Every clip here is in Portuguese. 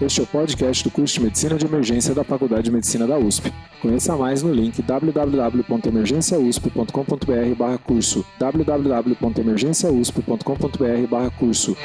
Este é o podcast do curso de Medicina de Emergência da Faculdade de Medicina da USP. Conheça mais no link www.emergenciausp.com.br curso www.emergenciausp.com.br curso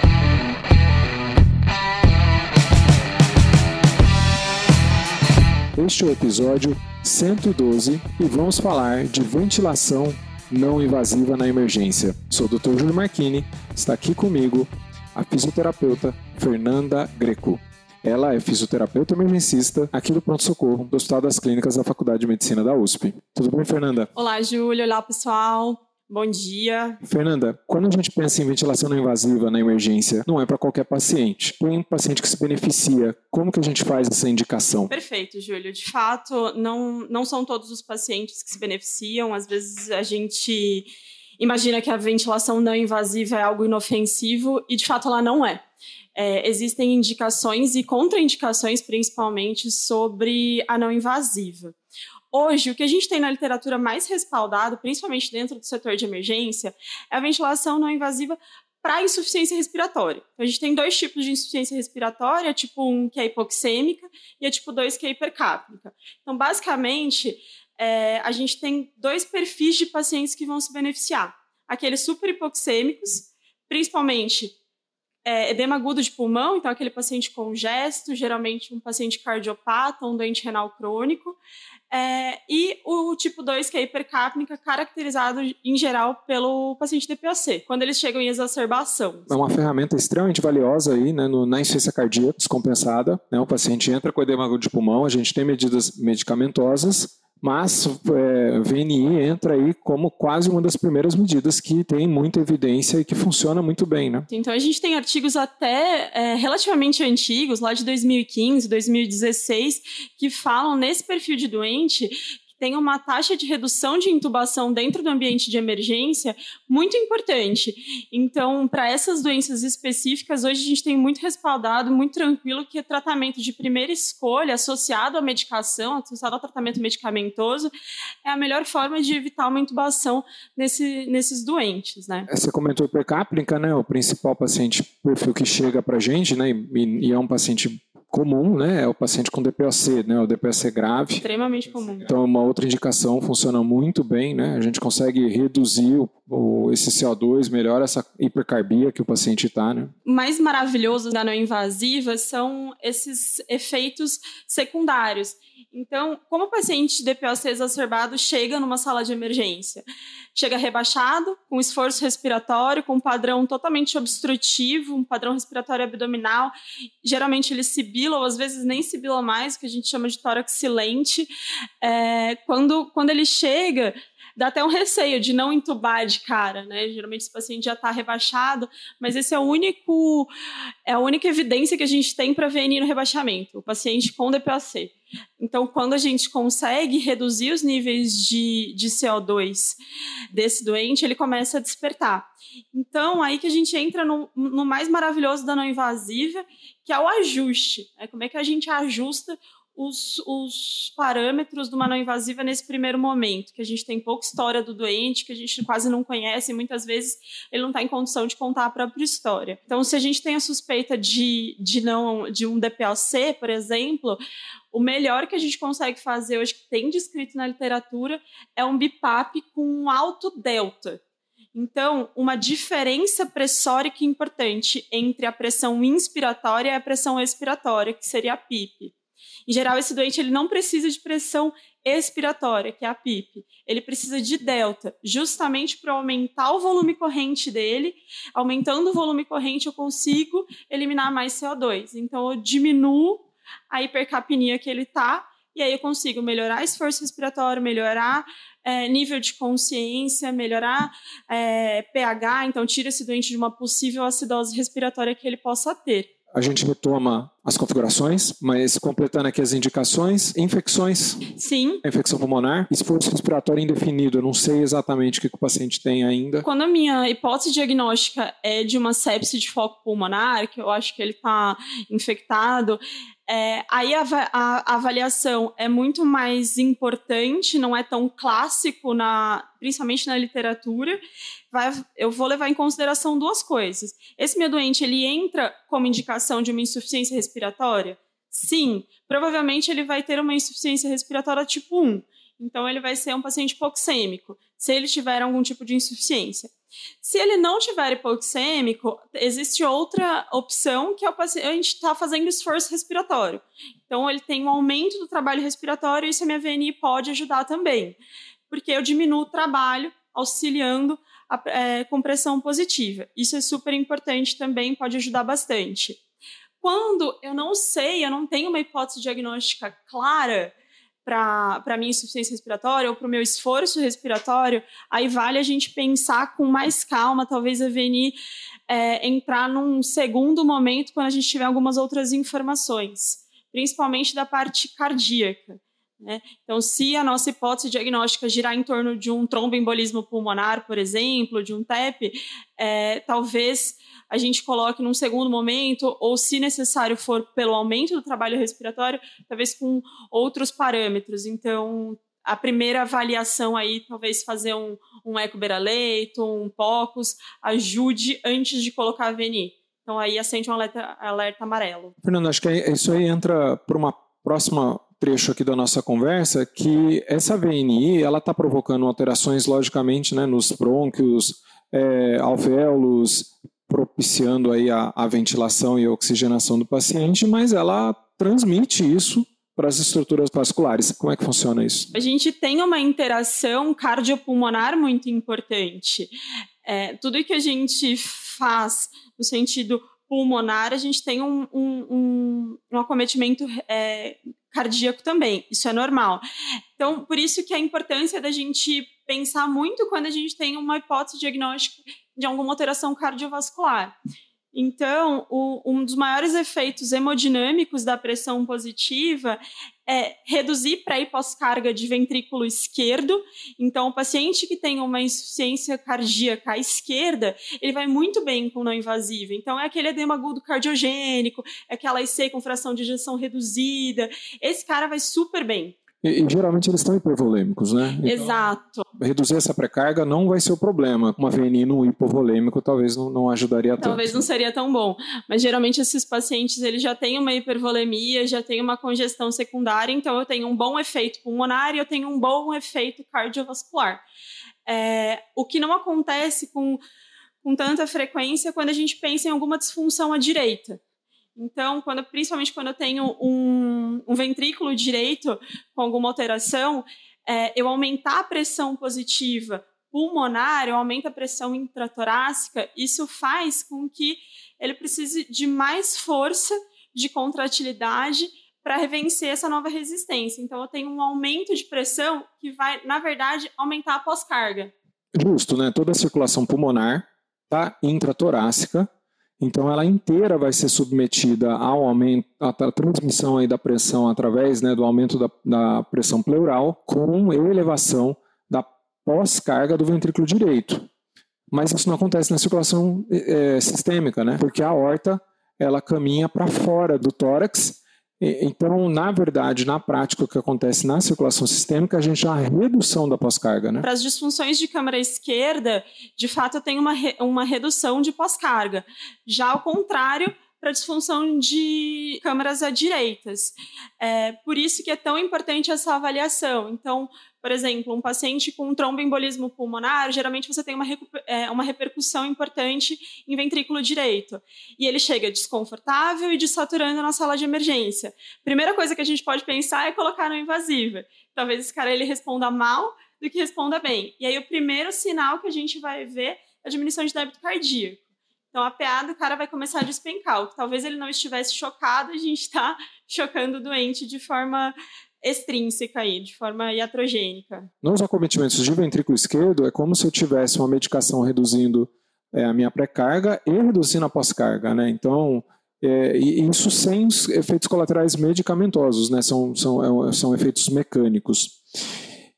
Este é o episódio 112 e vamos falar de ventilação não invasiva na emergência. Sou o Dr. Júlio Marchini, está aqui comigo a fisioterapeuta Fernanda Greco. Ela é fisioterapeuta emergencista aqui do Pronto Socorro, do Hospital das Clínicas da Faculdade de Medicina da USP. Tudo bem, Fernanda? Olá, Júlio. Olá, pessoal. Bom dia. Fernanda, quando a gente pensa em ventilação não invasiva na emergência, não é para qualquer paciente. Tem um paciente que se beneficia. Como que a gente faz essa indicação? Perfeito, Júlio. De fato, não, não são todos os pacientes que se beneficiam. Às vezes a gente imagina que a ventilação não invasiva é algo inofensivo e de fato ela não é. É, existem indicações e contraindicações, principalmente, sobre a não invasiva. Hoje, o que a gente tem na literatura mais respaldado, principalmente dentro do setor de emergência, é a ventilação não invasiva para insuficiência respiratória. Então, a gente tem dois tipos de insuficiência respiratória, tipo 1 que é hipoxêmica e a tipo 2 que é hipercápnica. Então, basicamente, é, a gente tem dois perfis de pacientes que vão se beneficiar. Aqueles super hipoxêmicos, principalmente é, edema agudo de pulmão, então aquele paciente com gesto, geralmente um paciente cardiopata, um doente renal crônico, é, e o tipo 2, que é hipercápnica, caracterizado em geral pelo paciente DPOC, quando eles chegam em exacerbação. É uma ferramenta extremamente valiosa aí, né, no, na insuficiência cardíaca descompensada. Né, o paciente entra com edema agudo de pulmão, a gente tem medidas medicamentosas, mas é, VNI entra aí como quase uma das primeiras medidas que tem muita evidência e que funciona muito bem, né? Então a gente tem artigos até é, relativamente antigos, lá de 2015, 2016, que falam nesse perfil de doente tem uma taxa de redução de intubação dentro do ambiente de emergência muito importante. Então, para essas doenças específicas, hoje a gente tem muito respaldado, muito tranquilo, que o tratamento de primeira escolha, associado à medicação, associado ao tratamento medicamentoso, é a melhor forma de evitar uma intubação nesse, nesses doentes. Né? Você comentou hipercápnica, né? O principal paciente perfil que chega para a gente, né? E, e é um paciente comum, né? É o paciente com DPOC, né? O DPOC grave. Extremamente comum. Então, uma outra indicação funciona muito bem, né? A gente consegue reduzir o, o, esse CO2, melhora essa hipercarbia que o paciente está, né? Mais maravilhoso da não invasiva são esses efeitos secundários. Então, como o paciente DPOC exacerbado chega numa sala de emergência? Chega rebaixado, com esforço respiratório, com um padrão totalmente obstrutivo, um padrão respiratório abdominal. Geralmente ele sibila, ou às vezes nem sibila mais, o que a gente chama de tórax silente. É, quando, quando ele chega, dá até um receio de não entubar de cara, né? Geralmente esse paciente já está rebaixado, mas esse é o único, é a única evidência que a gente tem para VNI no rebaixamento, o paciente com DPAC. Então, quando a gente consegue reduzir os níveis de, de CO2 desse doente, ele começa a despertar. Então, aí que a gente entra no, no mais maravilhoso da não invasiva, que é o ajuste. Né? Como é que a gente ajusta os, os parâmetros de uma não invasiva nesse primeiro momento, que a gente tem pouca história do doente, que a gente quase não conhece, e muitas vezes ele não está em condição de contar a própria história. Então, se a gente tem a suspeita de, de, não, de um DPLC, por exemplo, o melhor que a gente consegue fazer hoje, que tem descrito na literatura, é um BIPAP com um alto delta. Então, uma diferença pressórica importante entre a pressão inspiratória e a pressão expiratória, que seria a PIP. Em geral, esse doente ele não precisa de pressão expiratória, que é a PIP. Ele precisa de delta, justamente para aumentar o volume corrente dele. Aumentando o volume corrente, eu consigo eliminar mais CO2. Então, eu diminuo a hipercapnia que ele está, e aí eu consigo melhorar esforço respiratório, melhorar é, nível de consciência, melhorar é, pH, então tira esse doente de uma possível acidose respiratória que ele possa ter a gente retoma as configurações, mas completando aqui as indicações, infecções. Sim. Infecção pulmonar, esforço respiratório indefinido, eu não sei exatamente o que o paciente tem ainda. Quando a minha hipótese diagnóstica é de uma sepse de foco pulmonar, que eu acho que ele está infectado, É, aí a, a, a, avaliação é muito mais importante, não é tão clássico, na, principalmente na literatura. Vai, eu vou levar em consideração duas coisas. Esse meu doente, ele entra como indicação de uma insuficiência respiratória? Sim, provavelmente ele vai ter uma insuficiência respiratória tipo 1. Então, ele vai ser um paciente hipoxêmico, se ele tiver algum tipo de insuficiência. Se ele não tiver hipoxêmico, existe outra opção que é o paciente está fazendo esforço respiratório. Então, ele tem um aumento do trabalho respiratório e isso a minha VNI pode ajudar também, porque eu diminuo o trabalho auxiliando a é, compressão positiva. Isso é super importante também, pode ajudar bastante. Quando eu não sei, eu não tenho uma hipótese diagnóstica clara, para a minha insuficiência respiratória ou para o meu esforço respiratório, aí vale a gente pensar com mais calma, talvez a VNI é, entrar num segundo momento quando a gente tiver algumas outras informações, principalmente da parte cardíaca. Né? Então, se a nossa hipótese diagnóstica girar em torno de um tromboembolismo pulmonar, por exemplo, de um TEP, é, talvez a gente coloque num segundo momento, ou se necessário for pelo aumento do trabalho respiratório, talvez com outros parâmetros. Então, a primeira avaliação aí, talvez fazer um, um eco leito um POCUS, ajude antes de colocar a VNI. Então, aí acende um alerta, alerta amarelo. Fernando, acho que isso aí entra para uma próxima trecho aqui da nossa conversa que essa VNI ela está provocando alterações logicamente né, nos brônquios, é, alvéolos, propiciando aí a, a ventilação e a oxigenação do paciente, mas ela transmite isso para as estruturas vasculares. Como é que funciona isso? A gente tem uma interação cardiopulmonar muito importante. É, tudo que a gente faz no sentido pulmonar, a gente tem um, um, um, um acometimento é, cardíaco também. Isso é normal. Então, por isso que a importância da gente pensar muito quando a gente tem uma hipótese diagnóstica de alguma alteração cardiovascular. Então, o, um dos maiores efeitos hemodinâmicos da pressão positiva é reduzir pré e pós-carga de ventrículo esquerdo. Então, o paciente que tem uma insuficiência cardíaca à esquerda, ele vai muito bem com não invasiva. Então, é aquele edema agudo cardiogênico, é aquela IC com fração de ejeção reduzida. Esse cara vai super bem. E, e, geralmente eles estão hipervolêmicos, né? Então, Exato. Reduzir essa pré-carga não vai ser o problema. Uma VNI no hipovolêmico talvez não, não ajudaria tanto. Talvez não seria tão bom. Mas geralmente esses pacientes eles já têm uma hipervolemia, já têm uma congestão secundária, então eu tenho um bom efeito pulmonar e eu tenho um bom efeito cardiovascular. É, o que não acontece com, com tanta frequência quando a gente pensa em alguma disfunção à direita. Então, quando, principalmente quando eu tenho um, um ventrículo direito com alguma alteração, é, eu aumentar a pressão positiva pulmonar, eu aumento a pressão intratorácica, isso faz com que ele precise de mais força de contratilidade para vencer essa nova resistência. Então, eu tenho um aumento de pressão que vai, na verdade, aumentar a pós-carga. Justo, né? Toda a circulação pulmonar está intratorácica então, ela inteira vai ser submetida ao aumento, à transmissão aí da pressão através né, do aumento da, da pressão pleural com elevação da pós-carga do ventrículo direito. Mas isso não acontece na circulação é, sistêmica, né? Porque a aorta ela caminha para fora do tórax então, na verdade, na prática, o que acontece na circulação sistêmica, a gente tem uma redução da pós-carga, né? Para as disfunções de câmara esquerda, de fato, tem uma, re uma redução de pós-carga. Já ao contrário, para disfunção de câmaras à direitas. É, por isso que é tão importante essa avaliação. Então, por exemplo, um paciente com tromboembolismo pulmonar, geralmente você tem uma, é, uma repercussão importante em ventrículo direito. E ele chega desconfortável e desaturando na sala de emergência. Primeira coisa que a gente pode pensar é colocar no invasiva. Talvez esse cara ele responda mal do que responda bem. E aí o primeiro sinal que a gente vai ver é a diminuição de débito cardíaco. Então, a PA do cara vai começar a despencar. O que talvez ele não estivesse chocado, a gente está chocando o doente de forma extrínseca aí, de forma iatrogênica. Nos acometimentos de ventrículo esquerdo, é como se eu tivesse uma medicação reduzindo é, a minha pré-carga e reduzindo a pós-carga, né? Então, é, isso sem os efeitos colaterais medicamentosos, né? São, são, é, são efeitos mecânicos.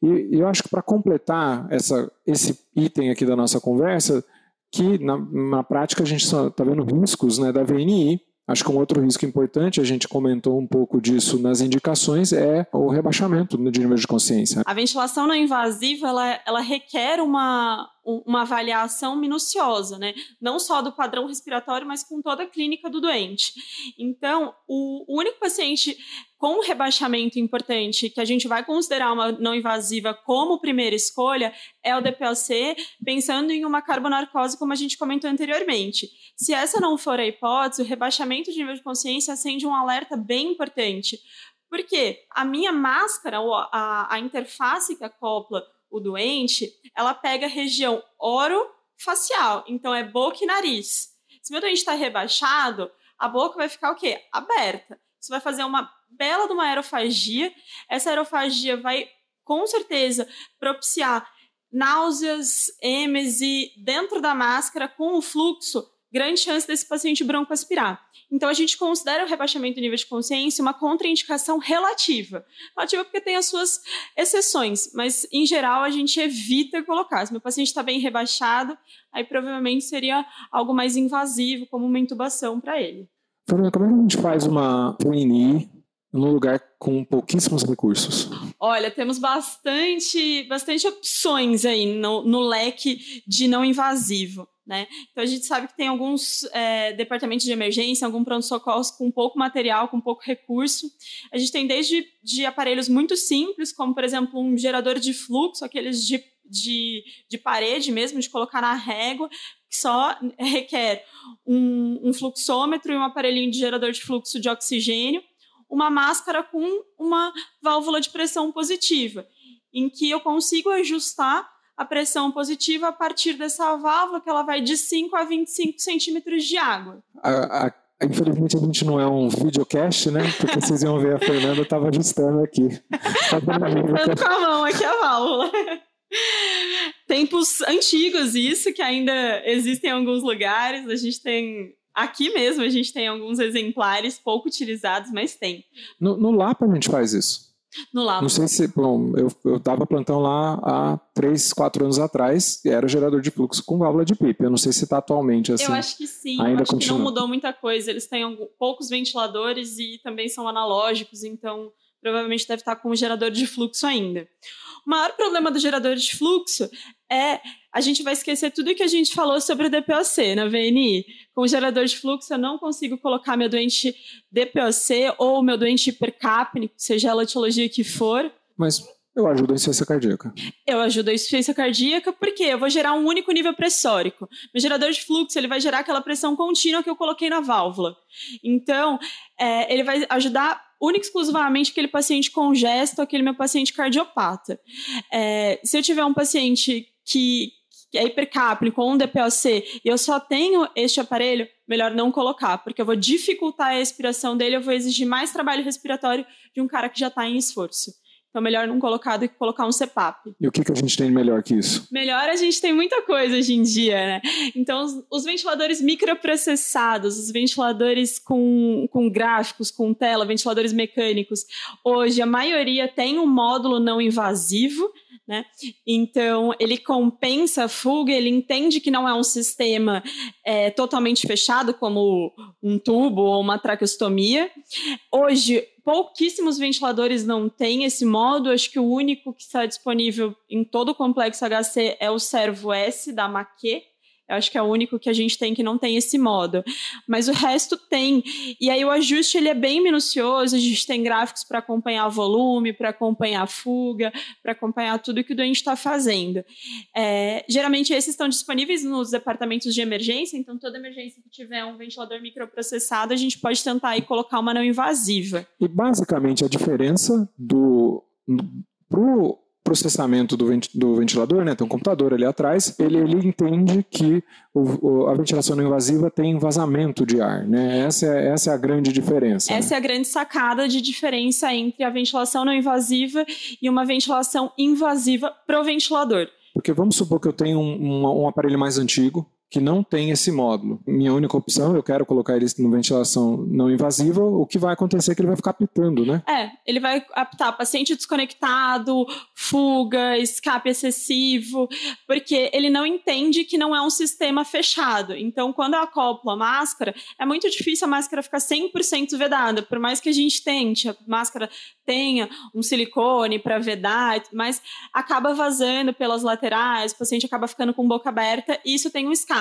E, eu acho que para completar essa, esse item aqui da nossa conversa, que na, na prática a gente está vendo riscos né, da VNI, Acho que um outro risco importante, a gente comentou um pouco disso nas indicações, é o rebaixamento de nível de consciência. A ventilação não invasiva, ela, ela requer uma, uma avaliação minuciosa, né? Não só do padrão respiratório, mas com toda a clínica do doente. Então, o, único paciente com rebaixamento importante que a gente vai considerar uma não invasiva como primeira escolha é o DPOC, pensando em uma carbonarcose, como a gente comentou anteriormente. Se essa não for a hipótese, o rebaixamento de nível de consciência acende um alerta bem importante. Porque a minha máscara, a, a interface que acopla o doente, ela pega a região orofacial, então é boca e nariz. Se meu doente está rebaixado, a boca vai ficar o quê? Aberta. Isso vai fazer uma bela de uma aerofagia. Essa aerofagia vai, com certeza, propiciar náuseas, êmese dentro da máscara com o fluxo, grande chance desse paciente bronco aspirar. Então, a gente considera o rebaixamento do nível de consciência uma contraindicação relativa. Relativa porque tem as suas exceções, mas, em geral, a gente evita colocar. Se meu paciente está bem rebaixado, aí provavelmente seria algo mais invasivo, como uma intubação para ele. Fernanda, como é que a gente faz uma PNI num lugar com pouquíssimos recursos? Olha, temos bastante, bastante opções aí no, no leque de não invasivo. Né? Então a gente sabe que tem alguns é, departamentos de emergência, algum pronto-socorro com pouco material, com pouco recurso. A gente tem desde de aparelhos muito simples, como por exemplo um gerador de fluxo, aqueles de, de, de parede mesmo, de colocar na régua, que só requer um, um fluxômetro e um aparelhinho de gerador de fluxo de oxigênio, uma máscara com uma válvula de pressão positiva, em que eu consigo ajustar a pressão positiva a partir dessa válvula, que ela vai de 5 a 25 centímetros de água. A, a, infelizmente a gente não é um videocast, né? Porque vocês iam ver a Fernanda estava ajustando aqui. Ajustando com a mão aqui a válvula. Tempos antigos isso, que ainda existem em alguns lugares. A gente tem Aqui mesmo a gente tem alguns exemplares pouco utilizados, mas tem. No, no Lapa a gente faz isso. No Lapa. Não sei se. Bom, eu, eu dava plantão lá há 3, 4 anos atrás e era gerador de fluxo com válvula de PIP. Eu não sei se está atualmente assim. Eu acho que sim. Ainda acho continua. que não mudou muita coisa. Eles têm poucos ventiladores e também são analógicos, então provavelmente deve estar com gerador de fluxo ainda. O maior problema do gerador de fluxo é a gente vai esquecer tudo que a gente falou sobre o DPOC na VNI. Com o gerador de fluxo, eu não consigo colocar meu doente DPOC ou meu doente hipercapnico, seja a etiologia que for. Mas eu ajudo a insuficiência cardíaca. Eu ajudo a insuficiência cardíaca porque eu vou gerar um único nível pressórico. Meu gerador de fluxo ele vai gerar aquela pressão contínua que eu coloquei na válvula. Então, é, ele vai ajudar única exclusivamente aquele paciente congesto, aquele meu paciente cardiopata. É, se eu tiver um paciente que, que é hipercapnico ou um DPOC e eu só tenho este aparelho, melhor não colocar, porque eu vou dificultar a respiração dele, eu vou exigir mais trabalho respiratório de um cara que já está em esforço. Então, melhor não colocar do que colocar um CPAP. E o que, que a gente tem de melhor que isso? Melhor a gente tem muita coisa hoje em dia, né? Então, os, os ventiladores microprocessados, os ventiladores com, com gráficos, com tela, ventiladores mecânicos, hoje a maioria tem um módulo não invasivo, né? Então, ele compensa a fuga, ele entende que não é um sistema é, totalmente fechado, como um tubo ou uma traqueostomia. Hoje, pouquíssimos ventiladores não têm esse modo. Acho que o único que está disponível em todo o complexo HC é o Servo S da Maquet. Eu acho que é o único que a gente tem que não tem esse modo. Mas o resto tem. E aí o ajuste ele é bem minucioso, a gente tem gráficos para acompanhar volume, para acompanhar fuga, para acompanhar tudo que o doente está fazendo. É, geralmente esses estão disponíveis nos departamentos de emergência, então toda emergência que tiver um ventilador microprocessado, a gente pode tentar aí colocar uma não invasiva. E basicamente a diferença do pro processamento do, do, ventilador, né, tem um computador ali atrás, ele, ele entende que o, o, a ventilação não invasiva tem vazamento de ar. Né? Essa, é, essa é a grande diferença. Essa né? é a grande sacada de diferença entre a ventilação não invasiva e uma ventilação invasiva pro ventilador. Porque vamos supor que eu tenho um, um, um aparelho mais antigo, que não tem esse módulo. Minha única opção, eu quero colocar ele no ventilação não invasiva, o que vai acontecer é que ele vai ficar apitando, né? É, ele vai apitar paciente desconectado, fuga, escape excessivo, porque ele não entende que não é um sistema fechado. Então, quando eu acoplo a máscara, é muito difícil a máscara ficar 100% vedada, por mais que a gente tente, a máscara tenha um silicone para vedar, mas acaba vazando pelas laterais, o paciente acaba ficando com boca aberta e isso tem um escape.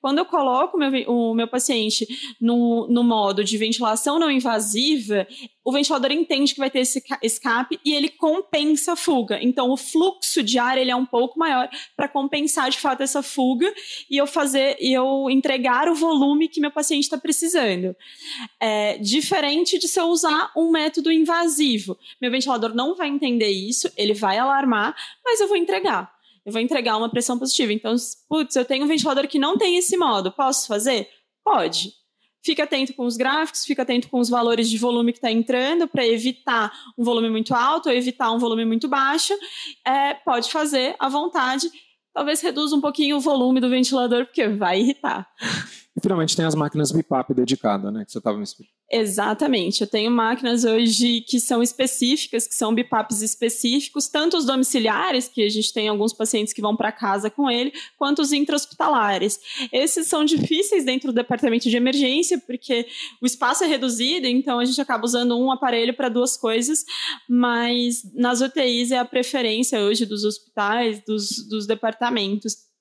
Quando eu coloco meu, o meu paciente no, no modo de ventilação não invasiva, o ventilador entende que vai ter esse escape e ele compensa a fuga. Então, o fluxo de ar ele é um pouco maior para compensar de fato essa fuga e eu fazer e eu entregar o volume que meu paciente está precisando. É, diferente de se eu usar um método invasivo. Meu ventilador não vai entender isso, ele vai alarmar, mas eu vou entregar. Eu vou entregar uma pressão positiva. Então, putz, eu tenho um ventilador que não tem esse modo, posso fazer? Pode Fica atento com os gráficos, fica atento com os valores de volume que está entrando para evitar um volume muito alto ou evitar um volume muito baixo. É, pode fazer à vontade. Talvez reduza um pouquinho o volume do ventilador, porque vai irritar. E finalmente tem as máquinas BIPAP dedicadas, né? Que você estava me explicando. Exatamente. Eu tenho máquinas hoje que são específicas, que são BIPAPs específicos, tanto os domiciliares, que a gente tem alguns pacientes que vão para casa com ele, quanto os intra-hospitalares. Esses são difíceis dentro do departamento de emergência, porque o espaço é reduzido, então a gente acaba usando um aparelho para duas coisas, mas nas UTIs é a preferência hoje dos hospitais, dos, dos departamentos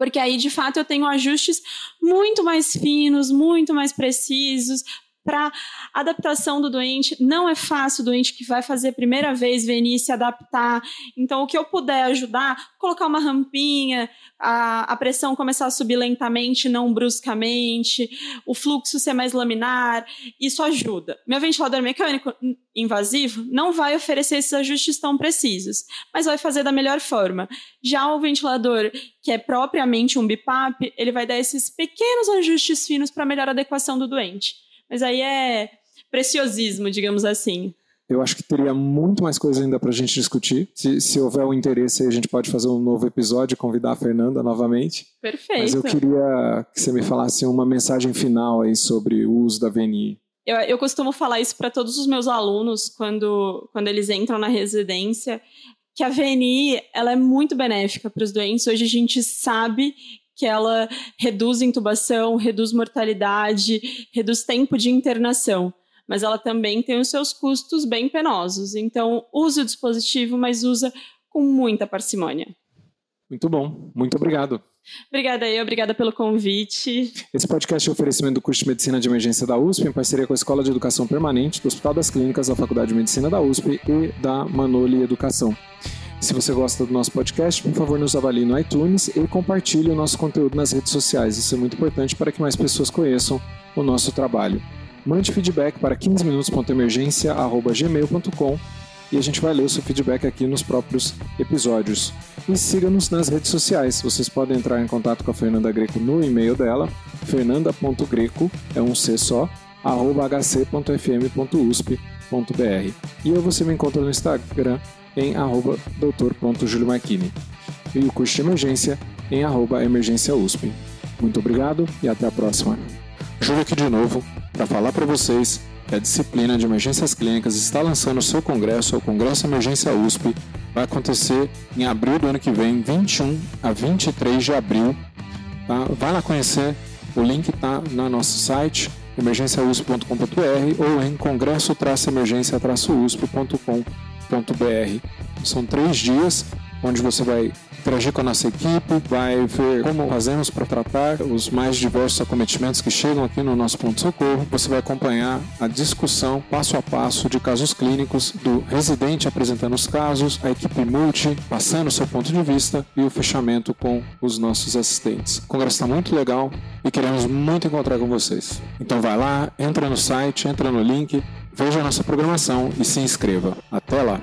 porque aí de fato eu tenho ajustes muito mais finos, muito mais precisos, para adaptação do doente. Não é fácil o doente que vai fazer a primeira vez venir se adaptar. Então, o que eu puder ajudar, colocar uma rampinha, a, a pressão começar a subir lentamente, não bruscamente, o fluxo ser mais laminar, isso ajuda. Meu ventilador mecânico invasivo não vai oferecer esses ajustes tão precisos, mas vai fazer da melhor forma. Já o ventilador que é propriamente um BIPAP, ele vai dar esses pequenos ajustes finos para melhor adequação do doente. Mas aí é preciosismo, digamos assim. Eu acho que teria muito mais coisa ainda para a gente discutir. Se, se houver o um interesse, a gente pode fazer um novo episódio e convidar a Fernanda novamente. Perfeito. Mas eu queria que você me falasse uma mensagem final aí sobre o uso da VNI. Eu, eu costumo falar isso para todos os meus alunos quando, quando eles entram na residência, que a VNI ela é muito benéfica para os doentes. Hoje a gente sabe que ela reduz intubação, reduz mortalidade, reduz tempo de internação. Mas ela também tem os seus custos bem penosos. Então, use o dispositivo, mas usa com muita parcimônia. Muito bom. Muito obrigado. Obrigada aí, obrigada pelo convite. Esse podcast é um oferecimento do curso de Medicina de Emergência da USP, em parceria com a Escola de Educação Permanente, do Hospital das Clínicas da Faculdade de Medicina da USP e da Manoli Educação. Se você gosta do nosso podcast, por favor, nos avalie no iTunes e compartilhe o nosso conteúdo nas redes sociais. Isso é muito importante para que mais pessoas conheçam o nosso trabalho. Mande feedback para 15minutos.emergência.gmail.com e a gente vai ler o seu feedback aqui nos próprios episódios. E siga-nos nas redes sociais. Vocês podem entrar em contato com a Fernanda Greco no e-mail dela, fernanda.greco, é um C só, arroba hc.fm.usp.br. E eu você me encontra no Instagram em arroba doutor.juliomarchini e o curso de emergência em arroba emergência USP. Muito obrigado e até a próxima. Júlio aqui de novo para falar para vocês que a disciplina de emergências clínicas está lançando seu congresso, o Congresso Emergência USP. Vai acontecer em abril do ano que vem, 21 a 23 de abril. Tá? Vai lá conhecer, o link está no nosso site emergenciausp.com.br ou em congresso-emergência-usp.com.br são três dias onde você vai interagir com a nossa equipe, vai ver como fazemos para tratar os mais diversos acometimentos que chegam aqui no nosso ponto-socorro. Você vai acompanhar a discussão passo a passo de casos clínicos, do residente apresentando os casos, a equipe multi passando seu ponto de vista e o fechamento com os nossos assistentes. O congresso está muito legal e queremos muito encontrar com vocês. Então vai lá, entra no site, entra no link, veja nossa programação e se inscreva. Até lá!